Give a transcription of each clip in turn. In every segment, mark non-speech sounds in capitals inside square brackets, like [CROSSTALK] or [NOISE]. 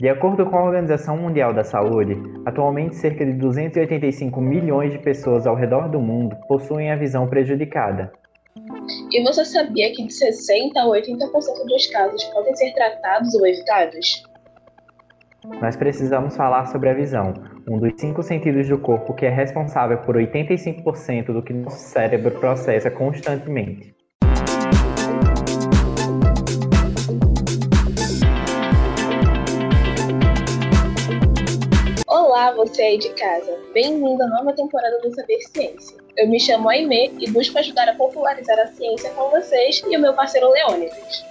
De acordo com a Organização Mundial da Saúde, atualmente cerca de 285 milhões de pessoas ao redor do mundo possuem a visão prejudicada. E você sabia que de 60% a 80% dos casos podem ser tratados ou evitados? Nós precisamos falar sobre a visão, um dos cinco sentidos do corpo que é responsável por 85% do que nosso cérebro processa constantemente. Você aí de casa. Bem-vindo à nova temporada do Saber Ciência. Eu me chamo Aimee e busco ajudar a popularizar a ciência com vocês e o meu parceiro Leônidas.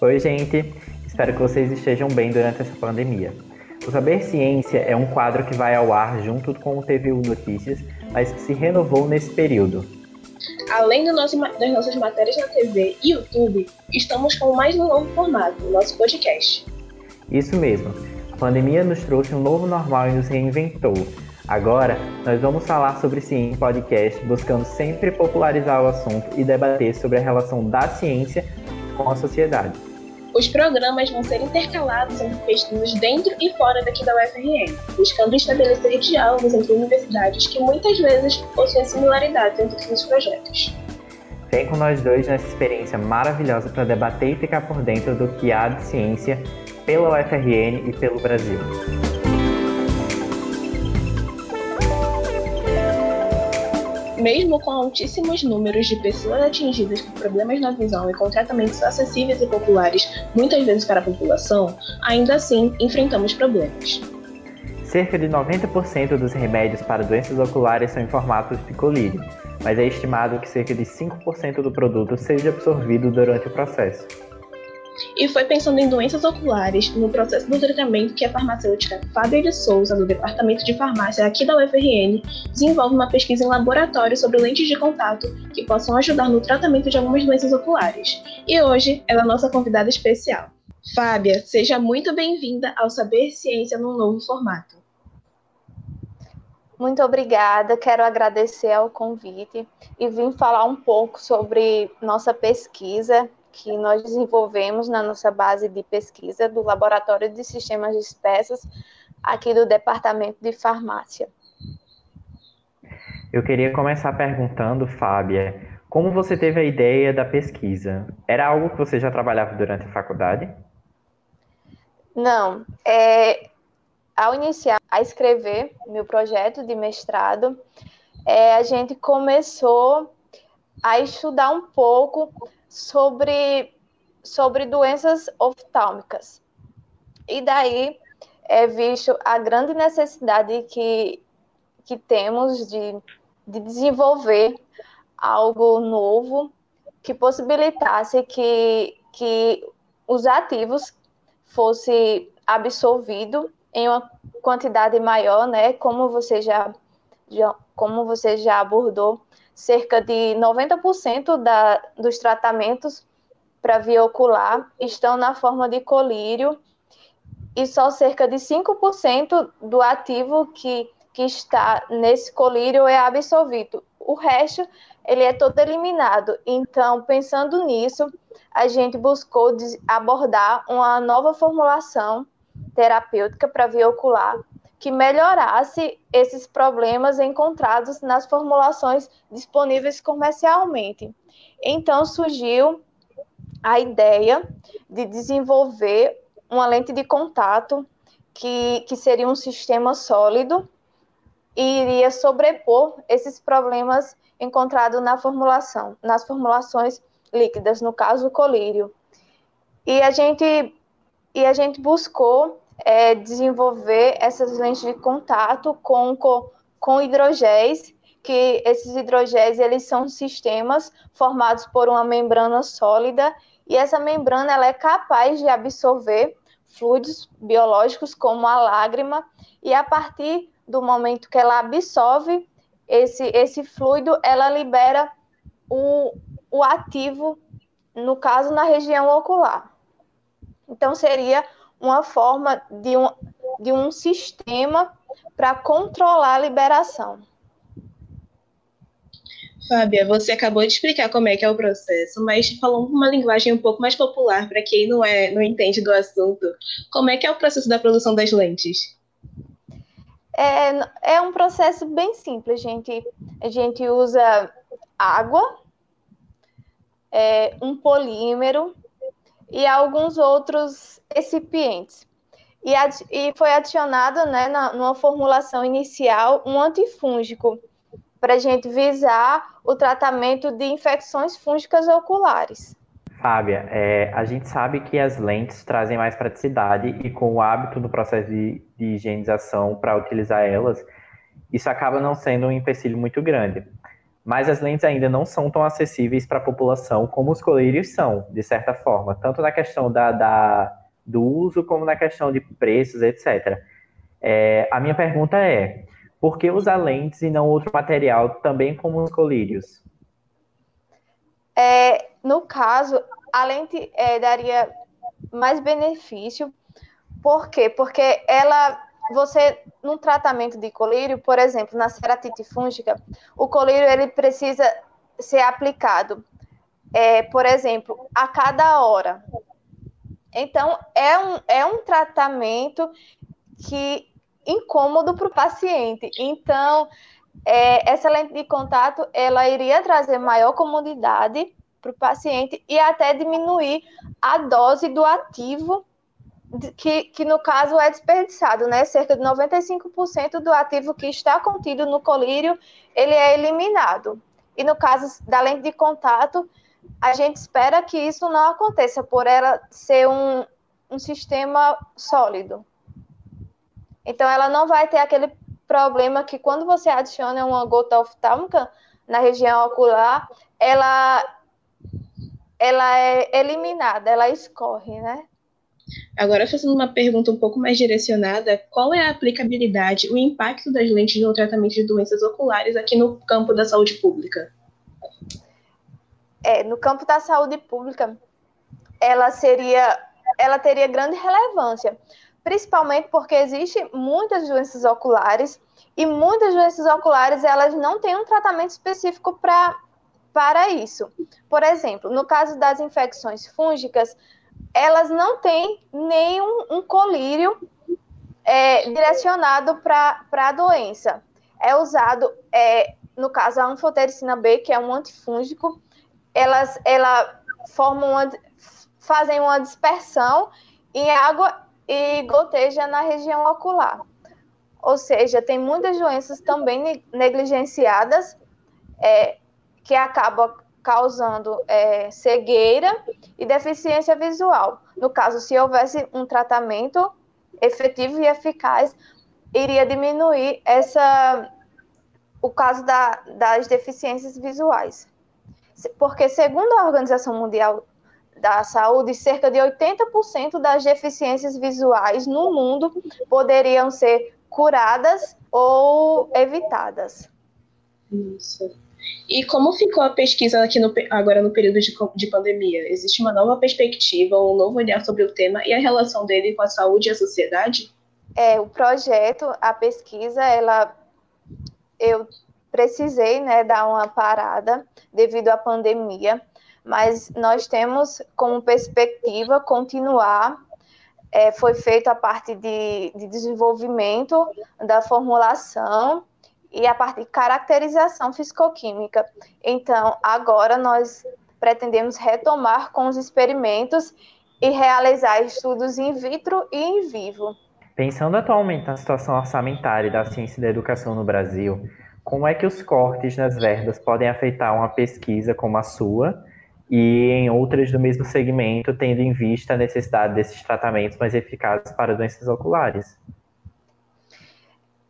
Oi, gente. Espero que vocês estejam bem durante essa pandemia. O Saber Ciência é um quadro que vai ao ar junto com o TVU Notícias, mas que se renovou nesse período. Além do nosso, das nossas matérias na TV e YouTube, estamos com mais um novo formato, o nosso podcast. Isso mesmo. A pandemia nos trouxe um novo normal e nos reinventou. Agora, nós vamos falar sobre ciência em podcast, buscando sempre popularizar o assunto e debater sobre a relação da ciência com a sociedade. Os programas vão ser intercalados entre pesquisas dentro e fora daqui da UFRN, buscando estabelecer diálogos entre universidades que muitas vezes possuem similaridades entre seus projetos. Vem com nós dois nessa experiência maravilhosa para debater e ficar por dentro do que há de ciência pela UFRN e pelo Brasil. Mesmo com altíssimos números de pessoas atingidas por problemas na visão e com tratamentos acessíveis e populares, muitas vezes para a população, ainda assim enfrentamos problemas. Cerca de 90% dos remédios para doenças oculares são em formato de colírio, mas é estimado que cerca de 5% do produto seja absorvido durante o processo e foi pensando em doenças oculares no processo do tratamento que a farmacêutica Fábio de Souza, do Departamento de Farmácia aqui da UFRN, desenvolve uma pesquisa em laboratório sobre lentes de contato que possam ajudar no tratamento de algumas doenças oculares. E hoje ela é nossa convidada especial. Fábia, seja muito bem-vinda ao Saber Ciência num novo formato. Muito obrigada, quero agradecer ao convite e vim falar um pouco sobre nossa pesquisa que nós desenvolvemos na nossa base de pesquisa do Laboratório de Sistemas de Espécies, aqui do Departamento de Farmácia. Eu queria começar perguntando, Fábia, como você teve a ideia da pesquisa? Era algo que você já trabalhava durante a faculdade? Não. É, ao iniciar a escrever meu projeto de mestrado, é, a gente começou a estudar um pouco sobre, sobre doenças oftálmicas. E daí é visto a grande necessidade que, que temos de, de desenvolver algo novo que possibilitasse que, que os ativos fosse absorvido em uma quantidade maior, né? Como você já, já como você já abordou, cerca de 90% da, dos tratamentos para via ocular estão na forma de colírio e só cerca de 5% do ativo que, que está nesse colírio é absorvido. O resto, ele é todo eliminado. Então, pensando nisso, a gente buscou abordar uma nova formulação terapêutica para via ocular que melhorasse esses problemas encontrados nas formulações disponíveis comercialmente. Então surgiu a ideia de desenvolver uma lente de contato que, que seria um sistema sólido e iria sobrepor esses problemas encontrados na formulação, nas formulações líquidas, no caso o colírio. E a gente e a gente buscou é, desenvolver essas lentes de contato com, com, com hidrogéis, que esses hidrogéis eles são sistemas formados por uma membrana sólida e essa membrana ela é capaz de absorver fluidos biológicos como a lágrima e a partir do momento que ela absorve esse, esse fluido, ela libera o, o ativo, no caso, na região ocular. Então, seria uma forma de um, de um sistema para controlar a liberação. Fábia, você acabou de explicar como é que é o processo, mas falando uma linguagem um pouco mais popular para quem não é, não entende do assunto, como é que é o processo da produção das lentes? É, é um processo bem simples, gente. A gente usa água, é, um polímero e alguns outros recipientes. E, e foi adicionado, né, na, numa formulação inicial, um antifúngico para a gente visar o tratamento de infecções fúngicas oculares. Fábia, é, a gente sabe que as lentes trazem mais praticidade e com o hábito do processo de, de higienização para utilizar elas, isso acaba não sendo um empecilho muito grande. Mas as lentes ainda não são tão acessíveis para a população como os colírios são, de certa forma, tanto na questão da, da do uso como na questão de preços, etc. É, a minha pergunta é, por que usar lentes e não outro material, também como os colírios? É, no caso, a lente é, daria mais benefício. Por quê? Porque ela, você, num tratamento de colírio, por exemplo, na ceratite fúngica, o colírio ele precisa ser aplicado, é, por exemplo, a cada hora. Então, é um, é um tratamento que incômodo para o paciente. Então, é, essa lente de contato, ela iria trazer maior comodidade para o paciente e até diminuir a dose do ativo que, que, no caso é desperdiçado, né? Cerca de 95% do ativo que está contido no colírio, ele é eliminado. E no caso da lente de contato, a gente espera que isso não aconteça, por ela ser um, um sistema sólido. Então, ela não vai ter aquele problema que quando você adiciona uma gota oftálmica na região ocular, ela, ela é eliminada, ela escorre, né? Agora, fazendo uma pergunta um pouco mais direcionada, qual é a aplicabilidade, o impacto das lentes no tratamento de doenças oculares aqui no campo da saúde pública? É, no campo da saúde pública, ela seria, ela teria grande relevância, principalmente porque existem muitas doenças oculares e muitas doenças oculares elas não têm um tratamento específico pra, para isso. Por exemplo, no caso das infecções fúngicas, elas não têm nenhum um colírio é, direcionado para a doença. É usado, é, no caso, a anfotericina B, que é um antifúngico, elas ela formam uma, fazem uma dispersão em água e goteja na região ocular. Ou seja, tem muitas doenças também negligenciadas é, que acabam causando é, cegueira e deficiência visual. No caso, se houvesse um tratamento efetivo e eficaz, iria diminuir essa o caso da, das deficiências visuais. Porque, segundo a Organização Mundial da saúde, cerca de 80% das deficiências visuais no mundo poderiam ser curadas ou evitadas. Isso. E como ficou a pesquisa aqui no, agora no período de, de pandemia? Existe uma nova perspectiva, um novo olhar sobre o tema e a relação dele com a saúde e a sociedade? É, o projeto, a pesquisa, ela eu precisei né, dar uma parada devido à pandemia, mas nós temos como perspectiva continuar. É, foi feita a parte de, de desenvolvimento da formulação e a parte de caracterização fisicoquímica. Então, agora nós pretendemos retomar com os experimentos e realizar estudos in vitro e in vivo. Pensando atualmente na situação orçamentária da ciência e da educação no Brasil, como é que os cortes nas verbas podem afetar uma pesquisa como a sua e em outras do mesmo segmento, tendo em vista a necessidade desses tratamentos mais eficazes para doenças oculares.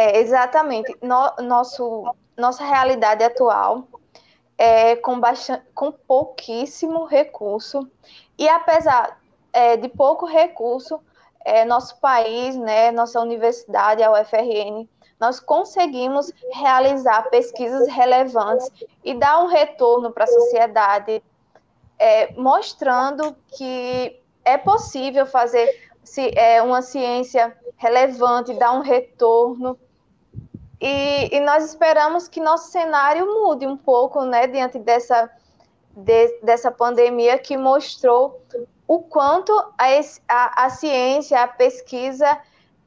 É, exatamente. No, nosso, nossa realidade atual é com, bastante, com pouquíssimo recurso, e apesar é, de pouco recurso, é, nosso país, né, nossa universidade, a UFRN, nós conseguimos realizar pesquisas relevantes e dar um retorno para a sociedade, é, mostrando que é possível fazer se, é, uma ciência relevante, dar um retorno. E, e, nós esperamos que nosso cenário mude um pouco, né, diante dessa, de, dessa pandemia que mostrou o quanto a, a, a ciência, a pesquisa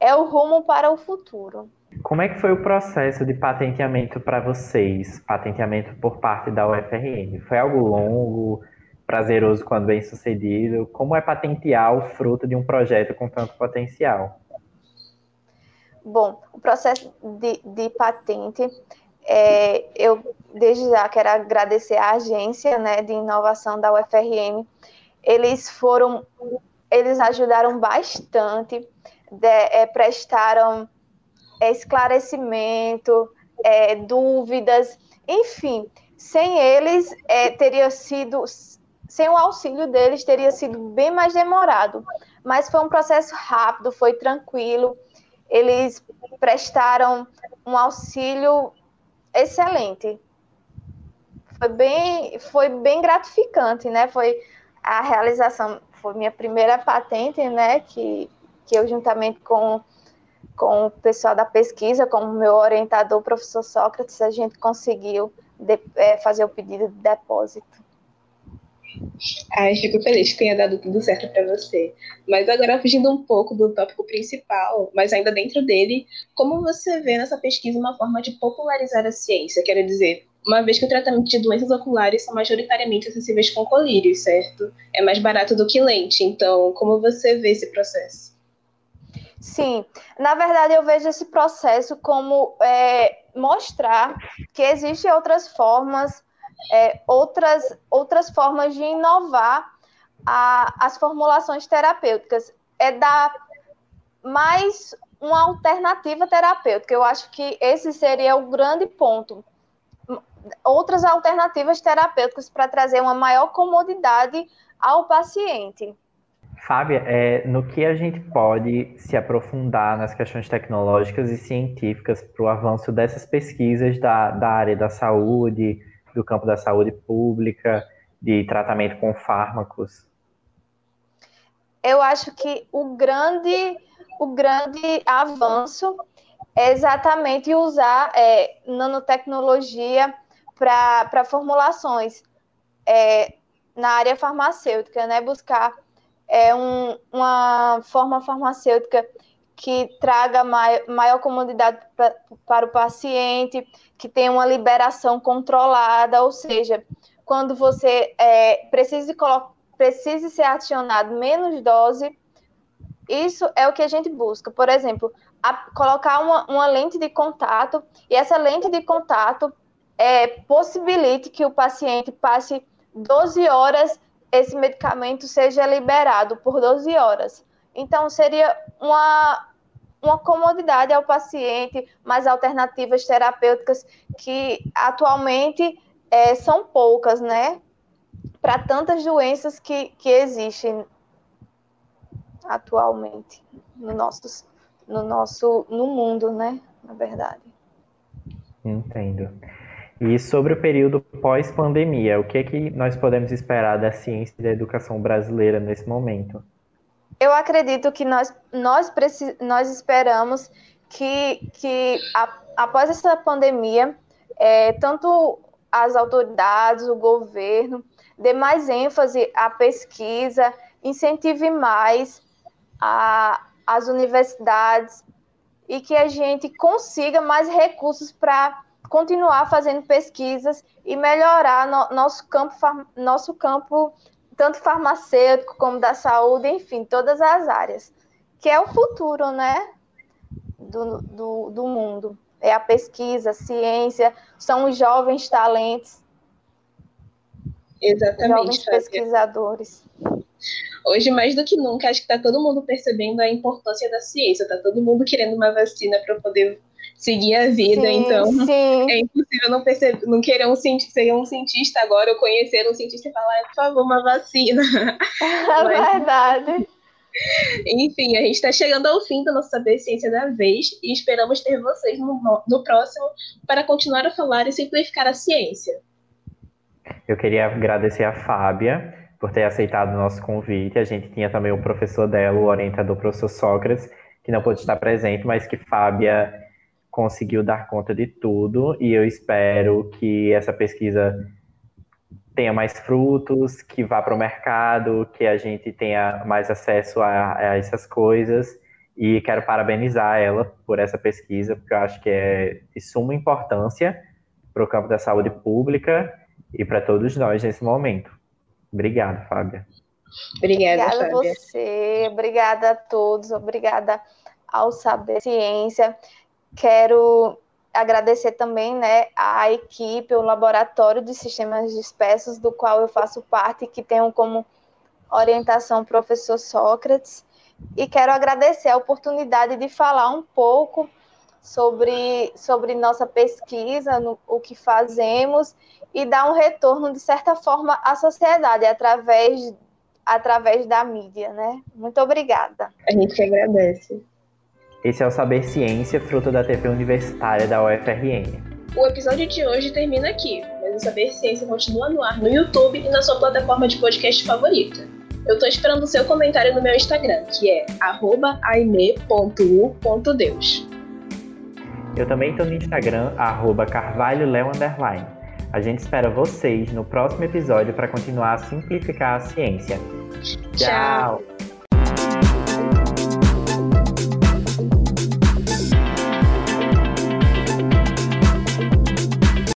é o rumo para o futuro. Como é que foi o processo de patenteamento para vocês? Patenteamento por parte da UFRN? Foi algo longo, prazeroso quando bem sucedido? Como é patentear o fruto de um projeto com tanto potencial? Bom, o processo de, de patente, é, eu desde já quero agradecer à agência né, de inovação da UFRN. Eles foram, eles ajudaram bastante, de, é, prestaram é, esclarecimento, é, dúvidas, enfim, sem eles é, teria sido, sem o auxílio deles teria sido bem mais demorado. Mas foi um processo rápido, foi tranquilo. Eles prestaram um auxílio excelente. Foi bem, foi bem gratificante, né? Foi a realização, foi minha primeira patente, né? Que, que eu juntamente com com o pessoal da pesquisa, com o meu orientador, o professor Sócrates, a gente conseguiu de, é, fazer o pedido de depósito. Ai, fico feliz que tenha dado tudo certo para você. Mas agora, fugindo um pouco do tópico principal, mas ainda dentro dele, como você vê nessa pesquisa uma forma de popularizar a ciência? Quero dizer, uma vez que o tratamento de doenças oculares são majoritariamente acessíveis com colírios, certo? É mais barato do que lente. Então, como você vê esse processo? Sim, na verdade eu vejo esse processo como é, mostrar que existem outras formas, é, outras, outras formas de inovar a, as formulações terapêuticas. É dar mais uma alternativa terapêutica. Eu acho que esse seria o grande ponto. Outras alternativas terapêuticas para trazer uma maior comodidade ao paciente. Fábia, é, no que a gente pode se aprofundar nas questões tecnológicas e científicas para o avanço dessas pesquisas da, da área da saúde, do campo da saúde pública, de tratamento com fármacos? Eu acho que o grande, o grande avanço é exatamente usar é, nanotecnologia para formulações é, na área farmacêutica, né? Buscar é um, uma forma farmacêutica que traga mai, maior comodidade pra, para o paciente, que tenha uma liberação controlada, ou seja, quando você é, precise, precise ser acionado menos dose, isso é o que a gente busca. Por exemplo, a, colocar uma, uma, lente de contato, e essa lente de contato é, possibilite que o paciente passe 12 horas esse medicamento seja liberado por 12 horas. Então, seria uma, uma comodidade ao paciente, mais alternativas terapêuticas que atualmente é, são poucas, né? Para tantas doenças que, que existem atualmente no nosso, no nosso no mundo, né? Na verdade. Entendo. E sobre o período pós-pandemia, o que é que nós podemos esperar da ciência e da educação brasileira nesse momento? Eu acredito que nós, nós, nós esperamos que, que a, após essa pandemia, é, tanto as autoridades, o governo, dê mais ênfase à pesquisa, incentive mais a, as universidades e que a gente consiga mais recursos para continuar fazendo pesquisas e melhorar no, nosso campo, nosso campo tanto farmacêutico como da saúde, enfim, todas as áreas, que é o futuro, né, do, do, do mundo. É a pesquisa, a ciência, são os jovens talentos. Exatamente. Jovens pesquisadores. Hoje, mais do que nunca, acho que está todo mundo percebendo a importância da ciência, está todo mundo querendo uma vacina para poder seguir a vida, sim, então sim. é impossível não perceber, não querer um cientista, ser um cientista agora, ou conhecer um cientista e falar, por favor, uma vacina. [LAUGHS] É Mas, verdade. Enfim, a gente está chegando ao fim da nossa Saber Ciência da Vez e esperamos ter vocês no, no próximo para continuar a falar e simplificar a ciência. Eu queria agradecer a Fábia por ter aceitado o nosso convite. A gente tinha também o professor dela, o orientador, o professor Sócrates, que não pôde estar presente, mas que Fábia conseguiu dar conta de tudo e eu espero que essa pesquisa tenha mais frutos, que vá para o mercado, que a gente tenha mais acesso a, a, essas coisas. E quero parabenizar ela por essa pesquisa, porque eu acho que é de suma importância para o campo da saúde pública e para todos nós nesse momento. Obrigado, Fábia. Obrigada, obrigada a você, obrigada a todos, obrigada ao Saber Ciência. Quero agradecer também né, à equipe, o Laboratório de Sistemas Dispersos, do qual eu faço parte, que tenho como orientação o professor Sócrates. E quero agradecer a oportunidade de falar um pouco sobre, sobre nossa pesquisa, no, o que fazemos, e dar um retorno, de certa forma, à sociedade, através, através da mídia. Né? Muito obrigada. A gente agradece. Esse é o Saber Ciência, fruto da TV Universitária da UFRN. O episódio de hoje termina aqui, mas o Saber Ciência continua no ar no YouTube e na sua plataforma de podcast favorita. Eu tô esperando o seu comentário no meu Instagram, que é aime.u.deus. Eu também tô no Instagram, arroba carvalholeo A gente espera vocês no próximo episódio para continuar a simplificar a ciência. Tchau. Tchau.